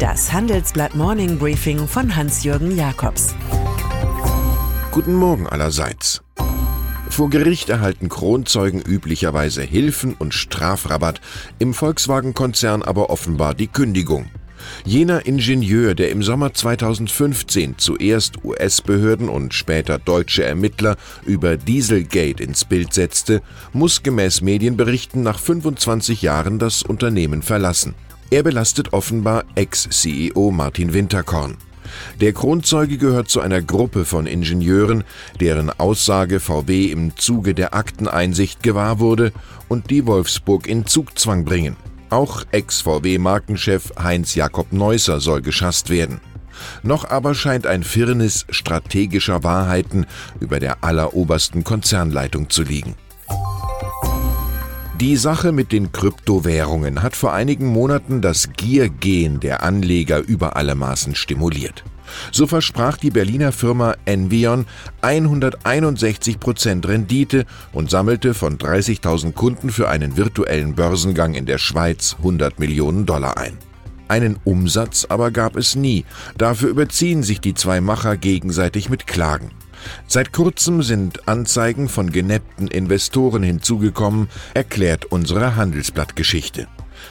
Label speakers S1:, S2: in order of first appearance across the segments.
S1: Das Handelsblatt Morning Briefing von Hans-Jürgen Jakobs.
S2: Guten Morgen allerseits. Vor Gericht erhalten Kronzeugen üblicherweise Hilfen und Strafrabatt, im Volkswagen-Konzern aber offenbar die Kündigung. Jener Ingenieur, der im Sommer 2015 zuerst US-Behörden und später deutsche Ermittler über Dieselgate ins Bild setzte, muss gemäß Medienberichten nach 25 Jahren das Unternehmen verlassen. Er belastet offenbar Ex-CEO Martin Winterkorn. Der Kronzeuge gehört zu einer Gruppe von Ingenieuren, deren Aussage VW im Zuge der Akteneinsicht gewahr wurde und die Wolfsburg in Zugzwang bringen. Auch Ex-VW-Markenchef Heinz Jakob Neusser soll geschasst werden. Noch aber scheint ein Firnis strategischer Wahrheiten über der allerobersten Konzernleitung zu liegen. Die Sache mit den Kryptowährungen hat vor einigen Monaten das Giergehen der Anleger über alle Maßen stimuliert. So versprach die Berliner Firma Envion 161% Rendite und sammelte von 30.000 Kunden für einen virtuellen Börsengang in der Schweiz 100 Millionen Dollar ein. Einen Umsatz aber gab es nie, dafür überziehen sich die zwei Macher gegenseitig mit Klagen. Seit kurzem sind Anzeigen von geneppten Investoren hinzugekommen, erklärt unsere Handelsblattgeschichte.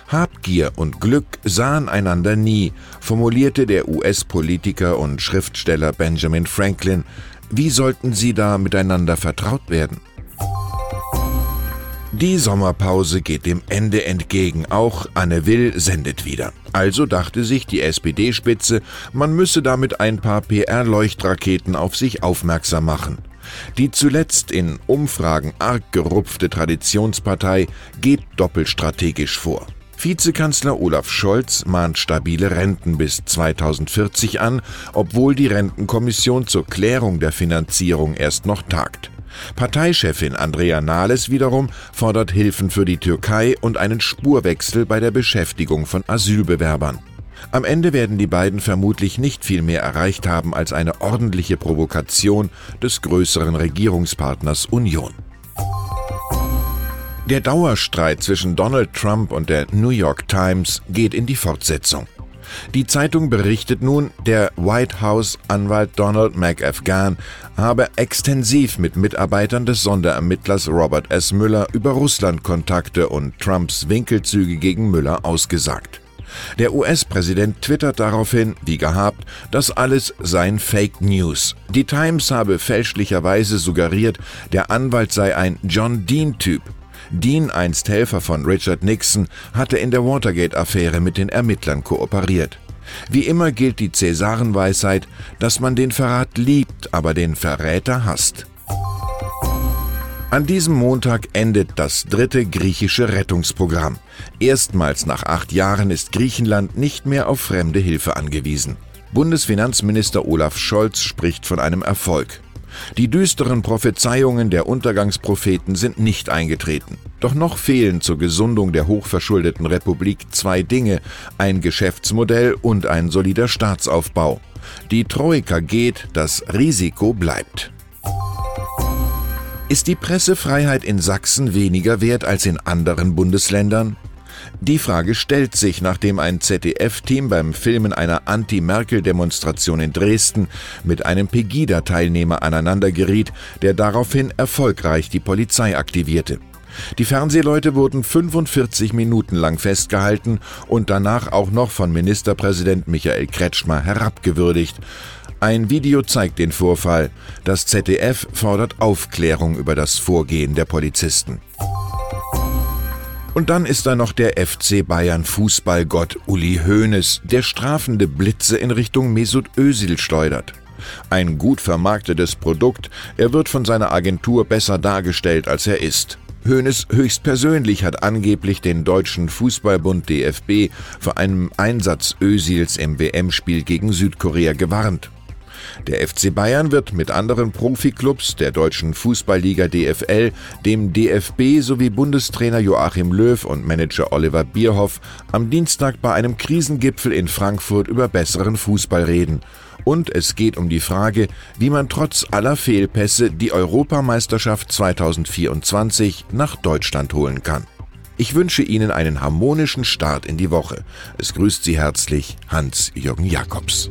S2: Habgier und Glück sahen einander nie, formulierte der US-Politiker und Schriftsteller Benjamin Franklin. Wie sollten sie da miteinander vertraut werden? Die Sommerpause geht dem Ende entgegen, auch Anne Will sendet wieder. Also dachte sich die SPD-Spitze, man müsse damit ein paar PR-Leuchtraketen auf sich aufmerksam machen. Die zuletzt in Umfragen arg gerupfte Traditionspartei geht doppelstrategisch vor. Vizekanzler Olaf Scholz mahnt stabile Renten bis 2040 an, obwohl die Rentenkommission zur Klärung der Finanzierung erst noch tagt. Parteichefin Andrea Nahles wiederum fordert Hilfen für die Türkei und einen Spurwechsel bei der Beschäftigung von Asylbewerbern. Am Ende werden die beiden vermutlich nicht viel mehr erreicht haben als eine ordentliche Provokation des größeren Regierungspartners Union. Der Dauerstreit zwischen Donald Trump und der New York Times geht in die Fortsetzung. Die Zeitung berichtet nun, der White House-Anwalt Donald McAfghan habe extensiv mit Mitarbeitern des Sonderermittlers Robert S. Müller über Russland-Kontakte und Trumps Winkelzüge gegen Müller ausgesagt. Der US-Präsident twittert daraufhin, wie gehabt, das alles seien Fake News. Die Times habe fälschlicherweise suggeriert, der Anwalt sei ein John Dean-Typ, Dean, einst Helfer von Richard Nixon, hatte in der Watergate-Affäre mit den Ermittlern kooperiert. Wie immer gilt die Cäsarenweisheit, dass man den Verrat liebt, aber den Verräter hasst. An diesem Montag endet das dritte griechische Rettungsprogramm. Erstmals nach acht Jahren ist Griechenland nicht mehr auf fremde Hilfe angewiesen. Bundesfinanzminister Olaf Scholz spricht von einem Erfolg. Die düsteren Prophezeiungen der Untergangspropheten sind nicht eingetreten. Doch noch fehlen zur Gesundung der hochverschuldeten Republik zwei Dinge, ein Geschäftsmodell und ein solider Staatsaufbau. Die Troika geht, das Risiko bleibt. Ist die Pressefreiheit in Sachsen weniger wert als in anderen Bundesländern? Die Frage stellt sich, nachdem ein ZDF-Team beim Filmen einer Anti-Merkel-Demonstration in Dresden mit einem Pegida-Teilnehmer aneinander geriet, der daraufhin erfolgreich die Polizei aktivierte. Die Fernsehleute wurden 45 Minuten lang festgehalten und danach auch noch von Ministerpräsident Michael Kretschmer herabgewürdigt. Ein Video zeigt den Vorfall. Das ZDF fordert Aufklärung über das Vorgehen der Polizisten. Und dann ist da noch der FC Bayern Fußballgott Uli Hoeneß, der strafende Blitze in Richtung Mesut Özil schleudert. Ein gut vermarktetes Produkt, er wird von seiner Agentur besser dargestellt, als er ist. Hoeneß höchstpersönlich hat angeblich den deutschen Fußballbund DFB vor einem Einsatz Özils im WM-Spiel gegen Südkorea gewarnt. Der FC Bayern wird mit anderen Profiklubs der deutschen Fußballliga DFL, dem DFB sowie Bundestrainer Joachim Löw und Manager Oliver Bierhoff am Dienstag bei einem Krisengipfel in Frankfurt über besseren Fußball reden. Und es geht um die Frage, wie man trotz aller Fehlpässe die Europameisterschaft 2024 nach Deutschland holen kann. Ich wünsche Ihnen einen harmonischen Start in die Woche. Es grüßt Sie herzlich Hans-Jürgen Jakobs.